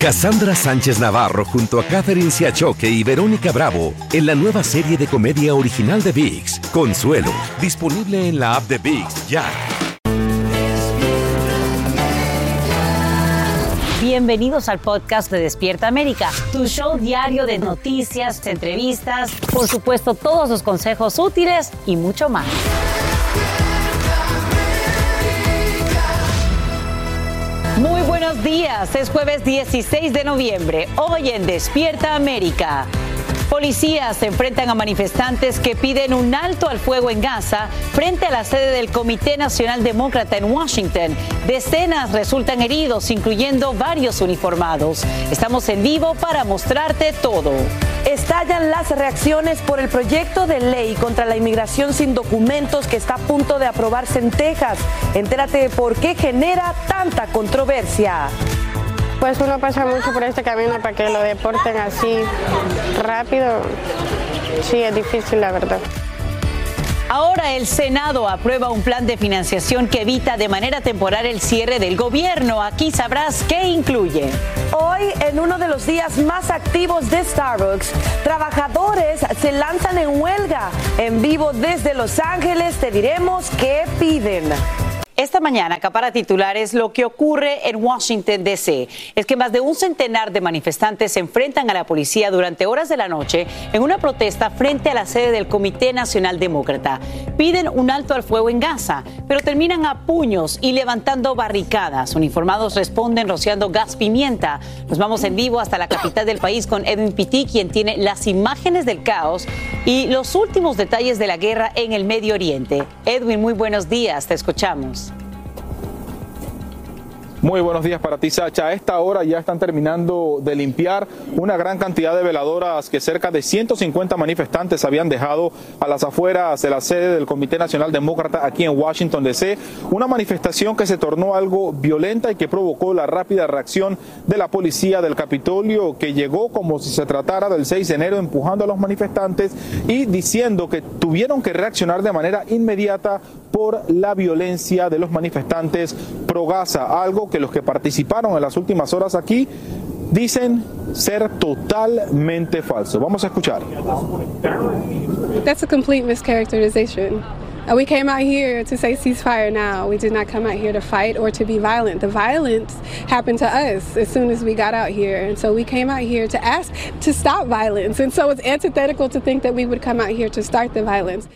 Cassandra Sánchez Navarro junto a Catherine Siachoque y Verónica Bravo en la nueva serie de comedia original de VIX, Consuelo, disponible en la app de VIX ya. Bienvenidos al podcast de Despierta América, tu show diario de noticias, entrevistas, por supuesto todos los consejos útiles y mucho más. Muy buenos días, es jueves 16 de noviembre, hoy en Despierta América. Policías se enfrentan a manifestantes que piden un alto al fuego en Gaza frente a la sede del Comité Nacional Demócrata en Washington. Decenas resultan heridos, incluyendo varios uniformados. Estamos en vivo para mostrarte todo. Estallan las reacciones por el proyecto de ley contra la inmigración sin documentos que está a punto de aprobarse en Texas. Entérate de por qué genera tanta controversia. Pues uno pasa mucho por este camino para que lo deporten así rápido. Sí, es difícil, la verdad. Ahora el Senado aprueba un plan de financiación que evita de manera temporal el cierre del gobierno. Aquí sabrás qué incluye. Hoy, en uno de los días más activos de Starbucks, trabajadores se lanzan en huelga. En vivo desde Los Ángeles te diremos qué piden. Esta mañana acapara titulares lo que ocurre en Washington, D.C. Es que más de un centenar de manifestantes se enfrentan a la policía durante horas de la noche en una protesta frente a la sede del Comité Nacional Demócrata. Piden un alto al fuego en Gaza, pero terminan a puños y levantando barricadas. Uniformados responden rociando gas pimienta. Nos vamos en vivo hasta la capital del país con Edwin Pitti, quien tiene las imágenes del caos y los últimos detalles de la guerra en el Medio Oriente. Edwin, muy buenos días, te escuchamos. Muy buenos días para ti, Sacha. A esta hora ya están terminando de limpiar una gran cantidad de veladoras que cerca de 150 manifestantes habían dejado a las afueras de la sede del Comité Nacional Demócrata aquí en Washington, D.C. Una manifestación que se tornó algo violenta y que provocó la rápida reacción de la policía del Capitolio, que llegó como si se tratara del 6 de enero empujando a los manifestantes y diciendo que tuvieron que reaccionar de manera inmediata por la violencia de los manifestantes pro Gaza, algo que los que participaron en las últimas horas aquí dicen ser totalmente falso. Vamos a escuchar. That's a complete mischaracterization. Uh, we came out here to say ceasefire now. We did not come out here to fight or to be violent. The violence happened to us as soon as we got out here. And so we came out here to ask to stop violence. And so it's antithetical to think that we would come out here to start the violence.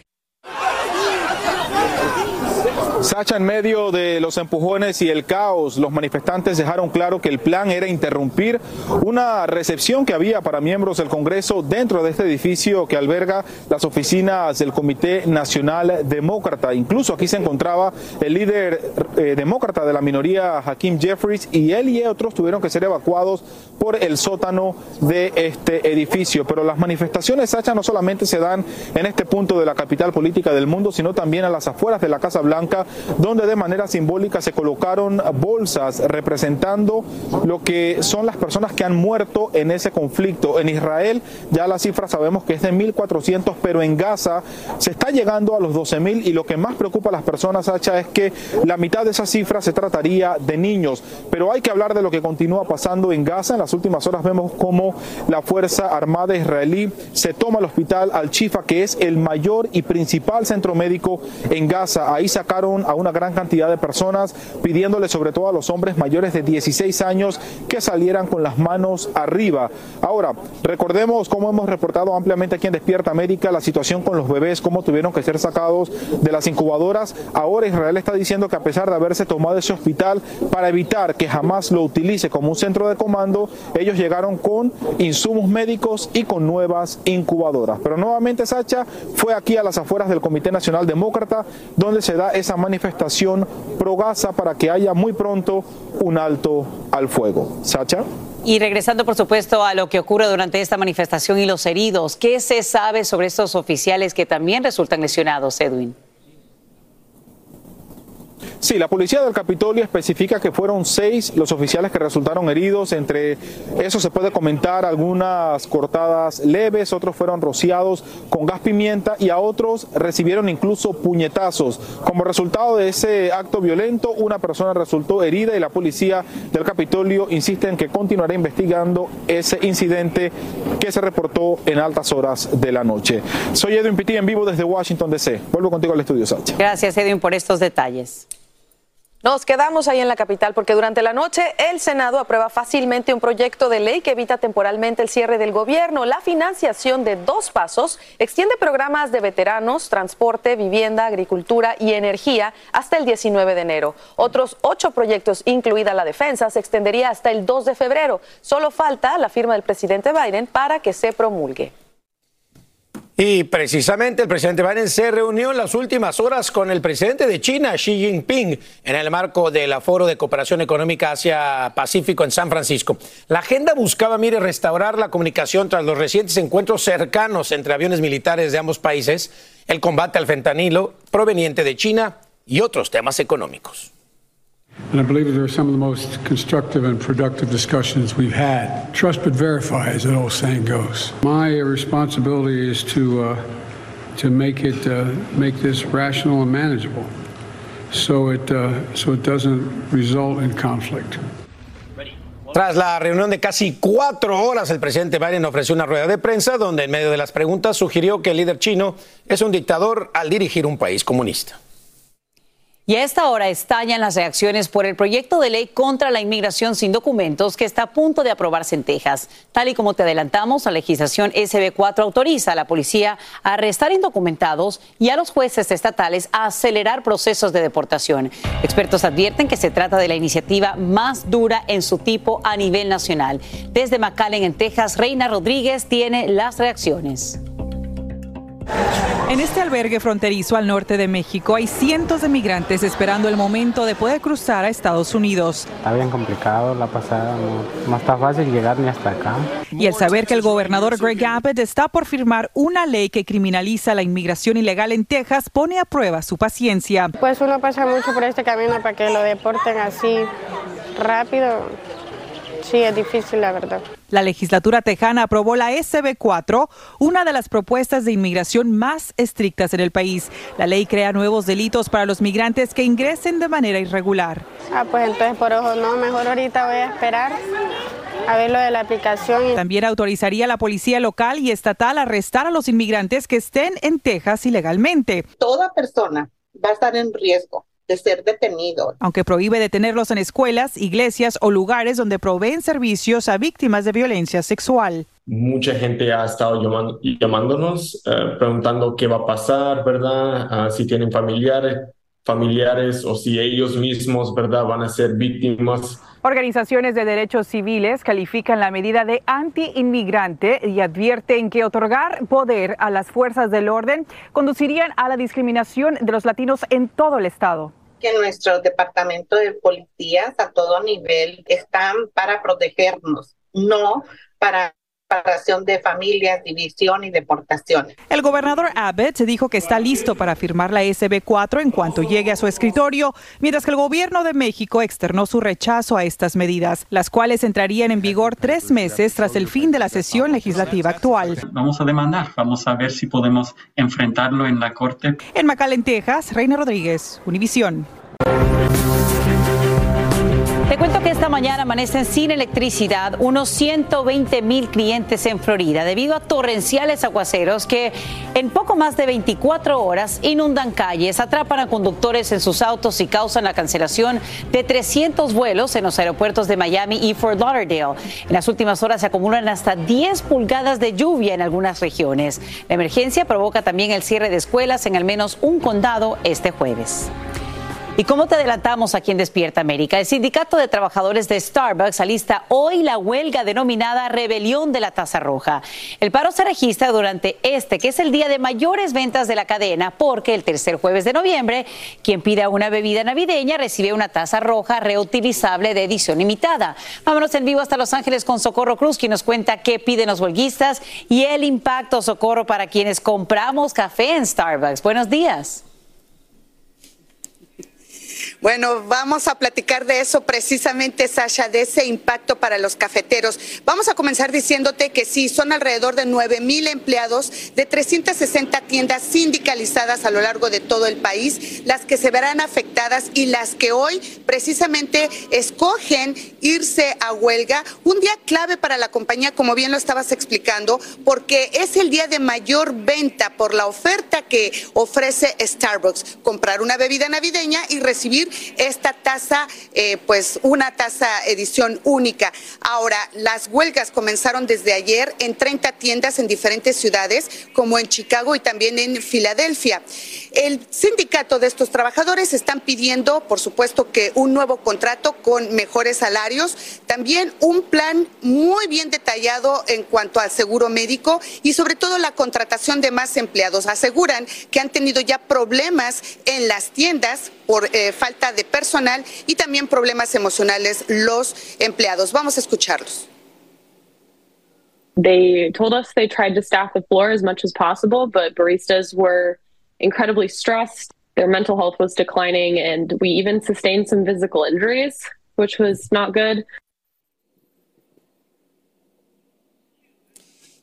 Sacha, en medio de los empujones y el caos, los manifestantes dejaron claro que el plan era interrumpir una recepción que había para miembros del Congreso dentro de este edificio que alberga las oficinas del Comité Nacional Demócrata. Incluso aquí se encontraba el líder eh, demócrata de la minoría, Hakim Jeffries, y él y otros tuvieron que ser evacuados por el sótano de este edificio. Pero las manifestaciones, Sacha, no solamente se dan en este punto de la capital política del mundo, sino también a las afueras de la Casa Blanca donde de manera simbólica se colocaron bolsas representando lo que son las personas que han muerto en ese conflicto. En Israel ya la cifra sabemos que es de 1.400, pero en Gaza se está llegando a los 12.000 y lo que más preocupa a las personas, Hacha, es que la mitad de esa cifra se trataría de niños. Pero hay que hablar de lo que continúa pasando en Gaza. En las últimas horas vemos cómo la Fuerza Armada israelí se toma el hospital Al-Chifa, que es el mayor y principal centro médico en Gaza. Ahí sacaron a una gran cantidad de personas pidiéndole sobre todo a los hombres mayores de 16 años que salieran con las manos arriba. Ahora, recordemos cómo hemos reportado ampliamente aquí en Despierta América la situación con los bebés, cómo tuvieron que ser sacados de las incubadoras. Ahora Israel está diciendo que a pesar de haberse tomado ese hospital para evitar que jamás lo utilice como un centro de comando, ellos llegaron con insumos médicos y con nuevas incubadoras. Pero nuevamente, Sacha, fue aquí a las afueras del Comité Nacional Demócrata donde se da esa manifestación manifestación pro Gaza para que haya muy pronto un alto al fuego. Sacha. Y regresando, por supuesto, a lo que ocurre durante esta manifestación y los heridos, ¿qué se sabe sobre estos oficiales que también resultan lesionados, Edwin? Sí, la policía del Capitolio especifica que fueron seis los oficiales que resultaron heridos. Entre eso se puede comentar algunas cortadas leves, otros fueron rociados con gas pimienta y a otros recibieron incluso puñetazos. Como resultado de ese acto violento, una persona resultó herida y la policía del Capitolio insiste en que continuará investigando ese incidente que se reportó en altas horas de la noche. Soy Edwin Pitti en vivo desde Washington DC. Vuelvo contigo al estudio, Sacha. Gracias, Edwin, por estos detalles. Nos quedamos ahí en la capital porque durante la noche el Senado aprueba fácilmente un proyecto de ley que evita temporalmente el cierre del gobierno. La financiación de dos pasos extiende programas de veteranos, transporte, vivienda, agricultura y energía hasta el 19 de enero. Otros ocho proyectos, incluida la defensa, se extendería hasta el 2 de febrero. Solo falta la firma del presidente Biden para que se promulgue. Y precisamente el presidente Biden se reunió en las últimas horas con el presidente de China, Xi Jinping, en el marco del Foro de Cooperación Económica Asia-Pacífico en San Francisco. La agenda buscaba, mire, restaurar la comunicación tras los recientes encuentros cercanos entre aviones militares de ambos países, el combate al fentanilo proveniente de China y otros temas económicos. And I believe they're some of the most constructive and productive discussions we've had. Trust but verify, as that old saying goes. My responsibility is to uh, to make it uh, make this rational and manageable, so it uh, so it doesn't result in conflict. Tras la reunión de casi cuatro horas, el presidente Biden ofreció una rueda de prensa donde en medio de las preguntas sugirió que el líder chino es un dictador al dirigir un país comunista. Y a esta hora estallan las reacciones por el proyecto de ley contra la inmigración sin documentos que está a punto de aprobarse en Texas. Tal y como te adelantamos, la legislación SB4 autoriza a la policía a arrestar indocumentados y a los jueces estatales a acelerar procesos de deportación. Expertos advierten que se trata de la iniciativa más dura en su tipo a nivel nacional. Desde McAllen, en Texas, Reina Rodríguez tiene las reacciones. En este albergue fronterizo al norte de México hay cientos de migrantes esperando el momento de poder cruzar a Estados Unidos. Está bien complicado la pasada, no, está fácil llegar ni hasta acá. Y el saber que el gobernador Greg Abbott está por firmar una ley que criminaliza la inmigración ilegal en Texas pone a prueba su paciencia. Pues uno pasa mucho por este camino para que lo deporten así rápido. Sí, es difícil, la verdad. La legislatura tejana aprobó la SB4, una de las propuestas de inmigración más estrictas en el país. La ley crea nuevos delitos para los migrantes que ingresen de manera irregular. Ah, pues entonces por ojo no, mejor ahorita voy a esperar a ver lo de la aplicación. También autorizaría a la policía local y estatal a arrestar a los inmigrantes que estén en Texas ilegalmente. Toda persona va a estar en riesgo de ser detenido. Aunque prohíbe detenerlos en escuelas, iglesias o lugares donde proveen servicios a víctimas de violencia sexual. Mucha gente ha estado llamándonos, eh, preguntando qué va a pasar, ¿verdad? Ah, si tienen familiares, familiares o si ellos mismos, ¿verdad?, van a ser víctimas. Organizaciones de derechos civiles califican la medida de anti-inmigrante y advierten que otorgar poder a las fuerzas del orden conducirían a la discriminación de los latinos en todo el estado que nuestro departamento de policías a todo nivel están para protegernos, no para separación de familias, división y deportación. El gobernador Abbott dijo que está listo para firmar la SB4 en cuanto llegue a su escritorio, mientras que el gobierno de México externó su rechazo a estas medidas, las cuales entrarían en vigor tres meses tras el fin de la sesión legislativa actual. Vamos a demandar, vamos a ver si podemos enfrentarlo en la corte. En McAllen, Texas, Reina Rodríguez, Univisión. Te cuento que esta mañana amanecen sin electricidad unos 120 mil clientes en Florida debido a torrenciales aguaceros que en poco más de 24 horas inundan calles, atrapan a conductores en sus autos y causan la cancelación de 300 vuelos en los aeropuertos de Miami y Fort Lauderdale. En las últimas horas se acumulan hasta 10 pulgadas de lluvia en algunas regiones. La emergencia provoca también el cierre de escuelas en al menos un condado este jueves. Y como te adelantamos aquí en Despierta América, el Sindicato de Trabajadores de Starbucks alista hoy la huelga denominada Rebelión de la Taza Roja. El paro se registra durante este, que es el día de mayores ventas de la cadena, porque el tercer jueves de noviembre, quien pida una bebida navideña recibe una taza roja reutilizable de edición limitada. Vámonos en vivo hasta Los Ángeles con Socorro Cruz, quien nos cuenta qué piden los huelguistas y el impacto, Socorro, para quienes compramos café en Starbucks. Buenos días. Bueno, vamos a platicar de eso precisamente, Sasha, de ese impacto para los cafeteros. Vamos a comenzar diciéndote que sí, son alrededor de 9 mil empleados de 360 tiendas sindicalizadas a lo largo de todo el país, las que se verán afectadas y las que hoy precisamente escogen irse a huelga. Un día clave para la compañía, como bien lo estabas explicando, porque es el día de mayor venta por la oferta que ofrece Starbucks. Comprar una bebida navideña y recibir esta tasa, eh, pues una tasa edición única. Ahora, las huelgas comenzaron desde ayer en 30 tiendas en diferentes ciudades, como en Chicago y también en Filadelfia. El sindicato de estos trabajadores están pidiendo, por supuesto, que un nuevo contrato con mejores salarios, también un plan muy bien detallado en cuanto al seguro médico y sobre todo la contratación de más empleados. Aseguran que han tenido ya problemas en las tiendas por eh, falta de personal y también problemas emocionales los empleados. Vamos a escucharlos. They told us they tried to staff the floor as much as possible, but baristas were incredibly stressed. Their mental health was declining, and we even sustained some physical injuries, which was not good.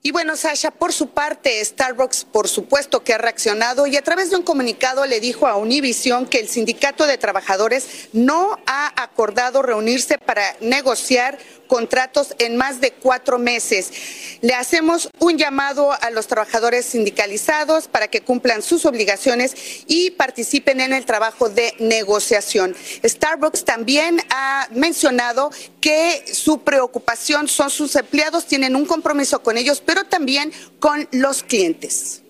Y bueno, Sasha, por su parte, Starbucks, por supuesto que ha reaccionado y a través de un comunicado le dijo a Univision que el sindicato de trabajadores no ha acordado reunirse para negociar contratos en más de cuatro meses. Le hacemos un llamado a los trabajadores sindicalizados para que cumplan sus obligaciones y participen en el trabajo de negociación. Starbucks también ha mencionado que su preocupación son sus empleados, tienen un compromiso con ellos, pero también con los clientes.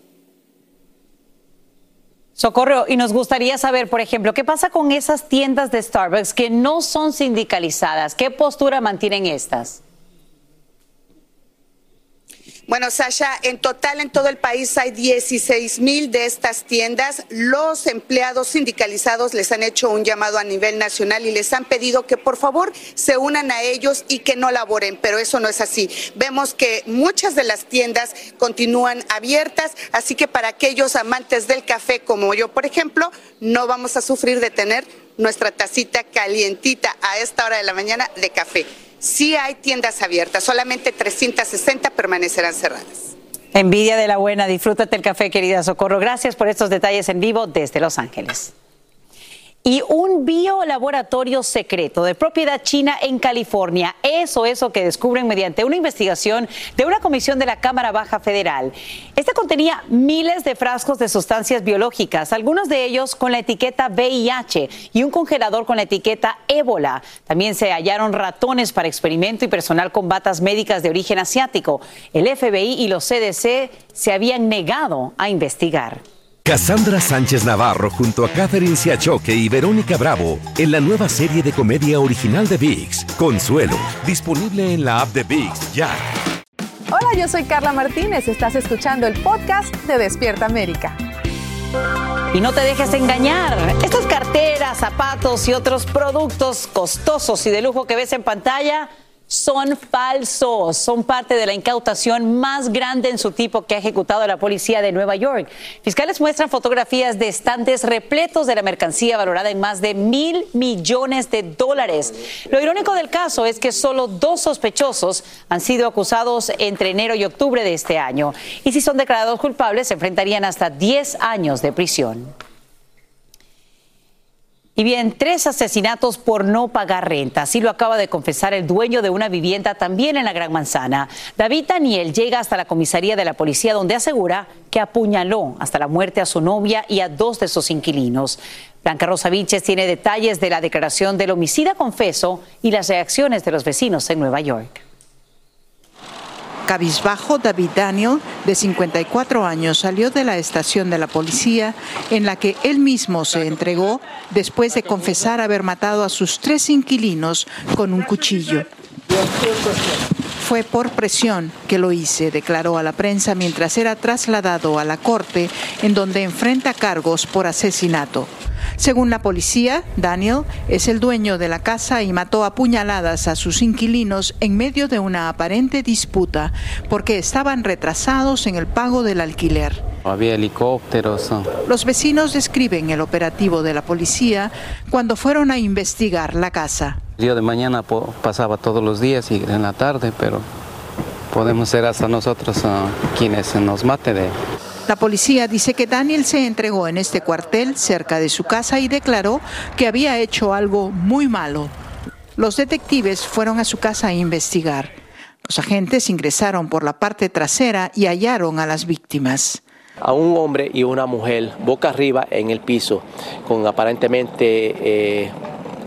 Socorro, y nos gustaría saber, por ejemplo, ¿qué pasa con esas tiendas de Starbucks que no son sindicalizadas? ¿Qué postura mantienen estas? Bueno, Sasha, en total en todo el país hay 16 mil de estas tiendas. Los empleados sindicalizados les han hecho un llamado a nivel nacional y les han pedido que por favor se unan a ellos y que no laboren, pero eso no es así. Vemos que muchas de las tiendas continúan abiertas, así que para aquellos amantes del café como yo, por ejemplo, no vamos a sufrir de tener nuestra tacita calientita a esta hora de la mañana de café sí hay tiendas abiertas, solamente 360 permanecerán cerradas. Envidia de la buena, disfrútate el café, querida Socorro. Gracias por estos detalles en vivo desde Los Ángeles y un biolaboratorio secreto de propiedad china en California. Eso, eso que descubren mediante una investigación de una comisión de la Cámara Baja Federal. Este contenía miles de frascos de sustancias biológicas, algunos de ellos con la etiqueta VIH y un congelador con la etiqueta ébola. También se hallaron ratones para experimento y personal con batas médicas de origen asiático. El FBI y los CDC se habían negado a investigar. Cassandra Sánchez Navarro junto a Catherine Siachoque y Verónica Bravo en la nueva serie de comedia original de VIX, Consuelo, disponible en la app de VIX ya. Hola, yo soy Carla Martínez, estás escuchando el podcast de Despierta América. Y no te dejes engañar. Estas carteras, zapatos y otros productos costosos y de lujo que ves en pantalla son falsos, son parte de la incautación más grande en su tipo que ha ejecutado la policía de Nueva York. Fiscales muestran fotografías de estantes repletos de la mercancía valorada en más de mil millones de dólares. Lo irónico del caso es que solo dos sospechosos han sido acusados entre enero y octubre de este año. Y si son declarados culpables, se enfrentarían hasta 10 años de prisión. Y bien, tres asesinatos por no pagar renta. Así lo acaba de confesar el dueño de una vivienda también en la Gran Manzana. David Daniel llega hasta la comisaría de la policía donde asegura que apuñaló hasta la muerte a su novia y a dos de sus inquilinos. Blanca Rosa Vinches tiene detalles de la declaración del homicida confeso y las reacciones de los vecinos en Nueva York. Cabizbajo, David Daniel, de 54 años, salió de la estación de la policía en la que él mismo se entregó después de confesar haber matado a sus tres inquilinos con un cuchillo. Fue por presión que lo hice, declaró a la prensa mientras era trasladado a la corte en donde enfrenta cargos por asesinato. Según la policía, Daniel es el dueño de la casa y mató a puñaladas a sus inquilinos en medio de una aparente disputa porque estaban retrasados en el pago del alquiler. Había helicópteros. Los vecinos describen el operativo de la policía cuando fueron a investigar la casa. El día de mañana pasaba todos los días y en la tarde, pero podemos ser hasta nosotros uh, quienes nos mate de... La policía dice que Daniel se entregó en este cuartel cerca de su casa y declaró que había hecho algo muy malo. Los detectives fueron a su casa a investigar. Los agentes ingresaron por la parte trasera y hallaron a las víctimas a un hombre y una mujer boca arriba en el piso, con aparentemente eh,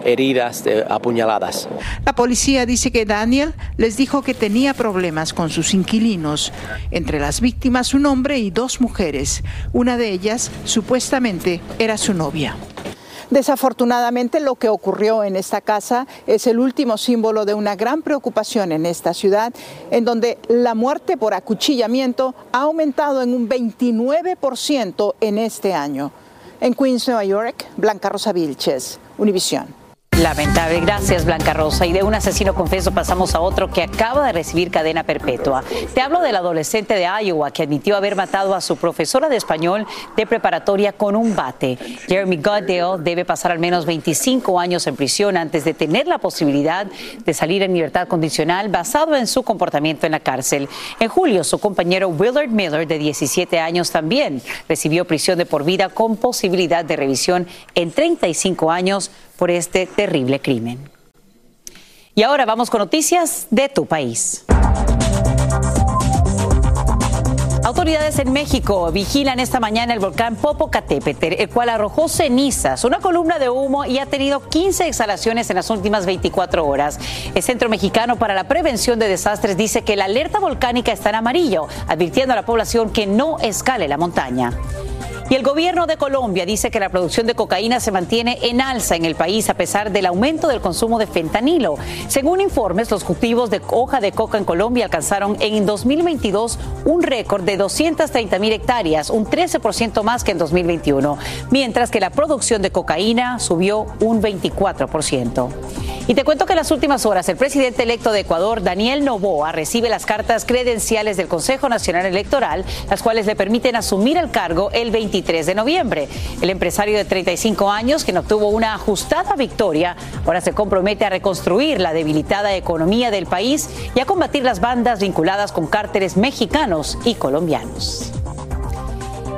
heridas apuñaladas. La policía dice que Daniel les dijo que tenía problemas con sus inquilinos. Entre las víctimas un hombre y dos mujeres. Una de ellas supuestamente era su novia. Desafortunadamente lo que ocurrió en esta casa es el último símbolo de una gran preocupación en esta ciudad, en donde la muerte por acuchillamiento ha aumentado en un 29% en este año. En Queens, Nueva York, Blanca Rosa Vilches, Univisión. Lamentable. Gracias, Blanca Rosa. Y de un asesino confeso pasamos a otro que acaba de recibir cadena perpetua. Te hablo del adolescente de Iowa que admitió haber matado a su profesora de español de preparatoria con un bate. Jeremy Goddale debe pasar al menos 25 años en prisión antes de tener la posibilidad de salir en libertad condicional basado en su comportamiento en la cárcel. En julio, su compañero Willard Miller, de 17 años, también recibió prisión de por vida con posibilidad de revisión en 35 años por este terrible crimen. Y ahora vamos con noticias de tu país. Autoridades en México vigilan esta mañana el volcán Popocatépetl, el cual arrojó cenizas, una columna de humo y ha tenido 15 exhalaciones en las últimas 24 horas. El Centro Mexicano para la Prevención de Desastres dice que la alerta volcánica está en amarillo, advirtiendo a la población que no escale la montaña. Y el gobierno de Colombia dice que la producción de cocaína se mantiene en alza en el país a pesar del aumento del consumo de fentanilo. Según informes, los cultivos de hoja de coca en Colombia alcanzaron en 2022 un récord de 230 mil hectáreas, un 13% más que en 2021, mientras que la producción de cocaína subió un 24%. Y te cuento que en las últimas horas el presidente electo de Ecuador, Daniel Novoa, recibe las cartas credenciales del Consejo Nacional Electoral, las cuales le permiten asumir el cargo el 23 de noviembre. El empresario de 35 años, quien obtuvo una ajustada victoria, ahora se compromete a reconstruir la debilitada economía del país y a combatir las bandas vinculadas con cárteles mexicanos y colombianos.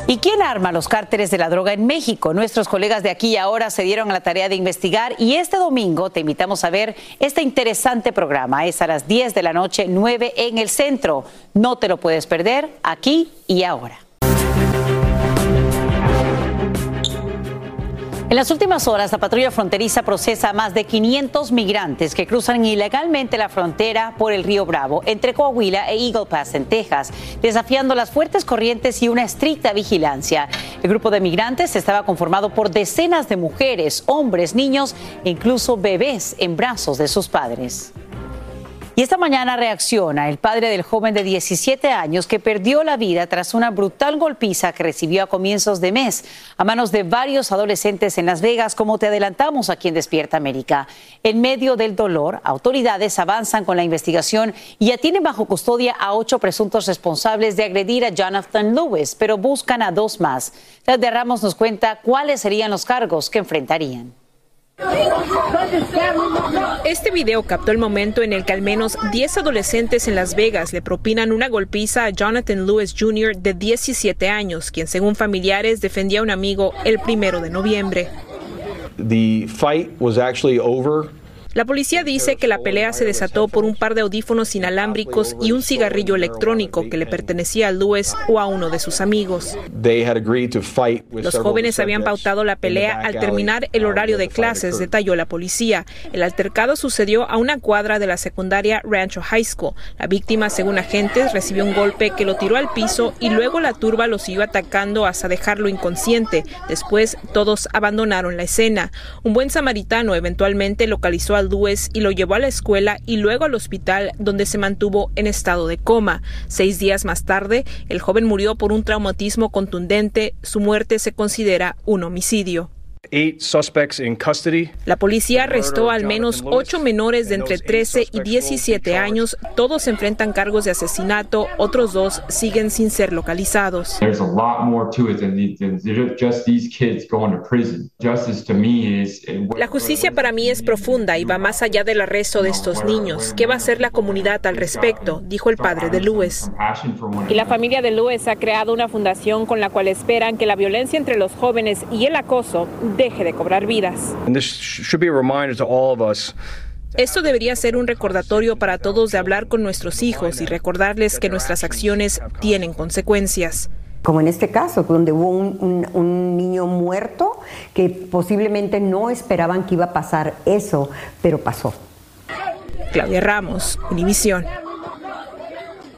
¿Y quién arma los cárteles de la droga en México? Nuestros colegas de aquí y ahora se dieron a la tarea de investigar y este domingo te invitamos a ver este interesante programa. Es a las 10 de la noche, 9 en el centro. No te lo puedes perder aquí y ahora. En las últimas horas, la patrulla fronteriza procesa a más de 500 migrantes que cruzan ilegalmente la frontera por el río Bravo entre Coahuila e Eagle Pass en Texas, desafiando las fuertes corrientes y una estricta vigilancia. El grupo de migrantes estaba conformado por decenas de mujeres, hombres, niños e incluso bebés en brazos de sus padres. Y esta mañana reacciona el padre del joven de 17 años que perdió la vida tras una brutal golpiza que recibió a comienzos de mes a manos de varios adolescentes en Las Vegas, como te adelantamos aquí en Despierta América. En medio del dolor, autoridades avanzan con la investigación y ya tienen bajo custodia a ocho presuntos responsables de agredir a Jonathan Lewis, pero buscan a dos más. de Ramos nos cuenta cuáles serían los cargos que enfrentarían. Este video captó el momento en el que al menos 10 adolescentes en Las Vegas le propinan una golpiza a Jonathan Lewis Jr. de 17 años, quien según familiares defendía a un amigo el primero de noviembre. La policía dice que la pelea se desató por un par de audífonos inalámbricos y un cigarrillo electrónico que le pertenecía a Lewis o a uno de sus amigos. Los jóvenes habían pautado la pelea al terminar el horario de clases, detalló la policía. El altercado sucedió a una cuadra de la secundaria Rancho High School. La víctima, según agentes, recibió un golpe que lo tiró al piso y luego la turba lo siguió atacando hasta dejarlo inconsciente. Después, todos abandonaron la escena. Un buen samaritano eventualmente localizó a y lo llevó a la escuela y luego al hospital donde se mantuvo en estado de coma. Seis días más tarde, el joven murió por un traumatismo contundente. Su muerte se considera un homicidio. La policía arrestó al menos ocho menores de entre 13 y 17 años. Todos enfrentan cargos de asesinato. Otros dos siguen sin ser localizados. La justicia para mí es profunda y va más allá del arresto de estos niños. ¿Qué va a hacer la comunidad al respecto? Dijo el padre de Lewis. Y la familia de Lewis ha creado una fundación con la cual esperan que la violencia entre los jóvenes y el acoso deje de cobrar vidas. Esto debería ser un recordatorio para todos de hablar con nuestros hijos y recordarles que nuestras acciones tienen consecuencias. Como en este caso, donde hubo un, un, niño muerto que posiblemente no esperaban que iba a pasar eso, pero pasó. Claudia Ramos, Univisión.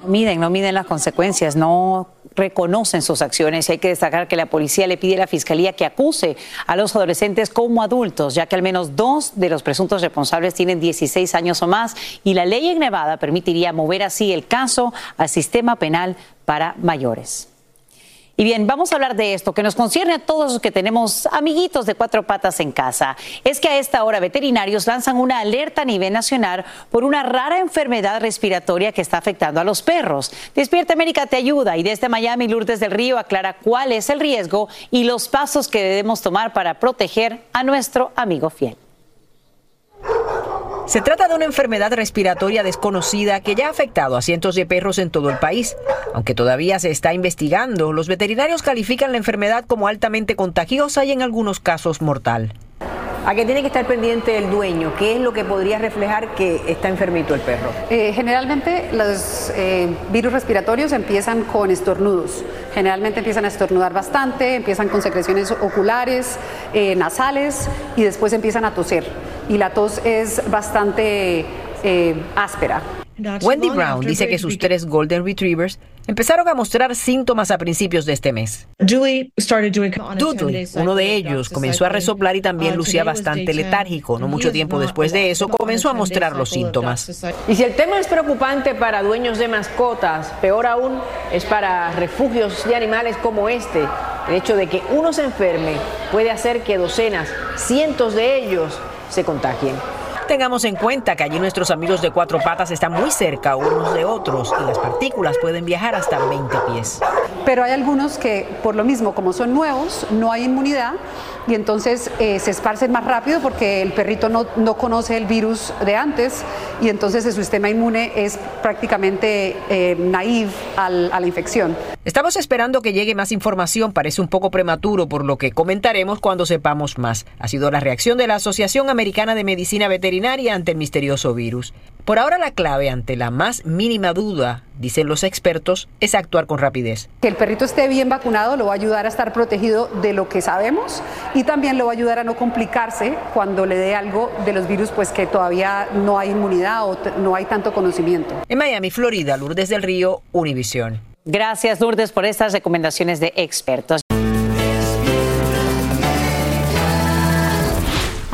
Miden, no miden las consecuencias, no reconocen sus acciones y hay que destacar que la policía le pide a la fiscalía que acuse a los adolescentes como adultos, ya que al menos dos de los presuntos responsables tienen 16 años o más y la ley en Nevada permitiría mover así el caso al sistema penal para mayores. Y bien, vamos a hablar de esto que nos concierne a todos los que tenemos amiguitos de cuatro patas en casa. Es que a esta hora veterinarios lanzan una alerta a nivel nacional por una rara enfermedad respiratoria que está afectando a los perros. Despierta América te ayuda y desde Miami Lourdes del Río aclara cuál es el riesgo y los pasos que debemos tomar para proteger a nuestro amigo fiel. Se trata de una enfermedad respiratoria desconocida que ya ha afectado a cientos de perros en todo el país. Aunque todavía se está investigando, los veterinarios califican la enfermedad como altamente contagiosa y en algunos casos mortal. ¿A qué tiene que estar pendiente el dueño? ¿Qué es lo que podría reflejar que está enfermito el perro? Eh, generalmente los eh, virus respiratorios empiezan con estornudos. Generalmente empiezan a estornudar bastante, empiezan con secreciones oculares, eh, nasales y después empiezan a toser. Y la tos es bastante áspera. Wendy Brown dice que sus tres Golden Retrievers empezaron a mostrar síntomas a principios de este mes. Dudley, uno de ellos, comenzó a resoplar y también uh, lucía bastante letárgico. No mucho tiempo después de eso, comenzó a mostrar los síntomas. Y si el tema es preocupante para dueños de mascotas, peor aún es para refugios de animales como este. El hecho de que uno se enferme puede hacer que docenas, cientos de ellos se contagien. Tengamos en cuenta que allí nuestros amigos de cuatro patas están muy cerca unos de otros y las partículas pueden viajar hasta 20 pies. Pero hay algunos que, por lo mismo, como son nuevos, no hay inmunidad y entonces eh, se esparcen más rápido porque el perrito no, no, conoce el virus de antes y entonces el sistema inmune es prácticamente eh, naive a la infección. Estamos esperando que llegue más información, parece un poco prematuro, por lo que comentaremos cuando sepamos más. Ha sido la reacción de la Asociación Americana de Medicina Veterinaria ante el misterioso virus. Por ahora la clave ante la más mínima duda, dicen los expertos, es actuar con rapidez. Que el perrito esté bien vacunado lo va a ayudar a estar protegido de lo que sabemos y también lo va a ayudar a no complicarse cuando le dé algo de los virus pues que todavía no hay inmunidad o no hay tanto conocimiento. En Miami, Florida, Lourdes del Río, Univisión. Gracias, Lourdes, por estas recomendaciones de expertos.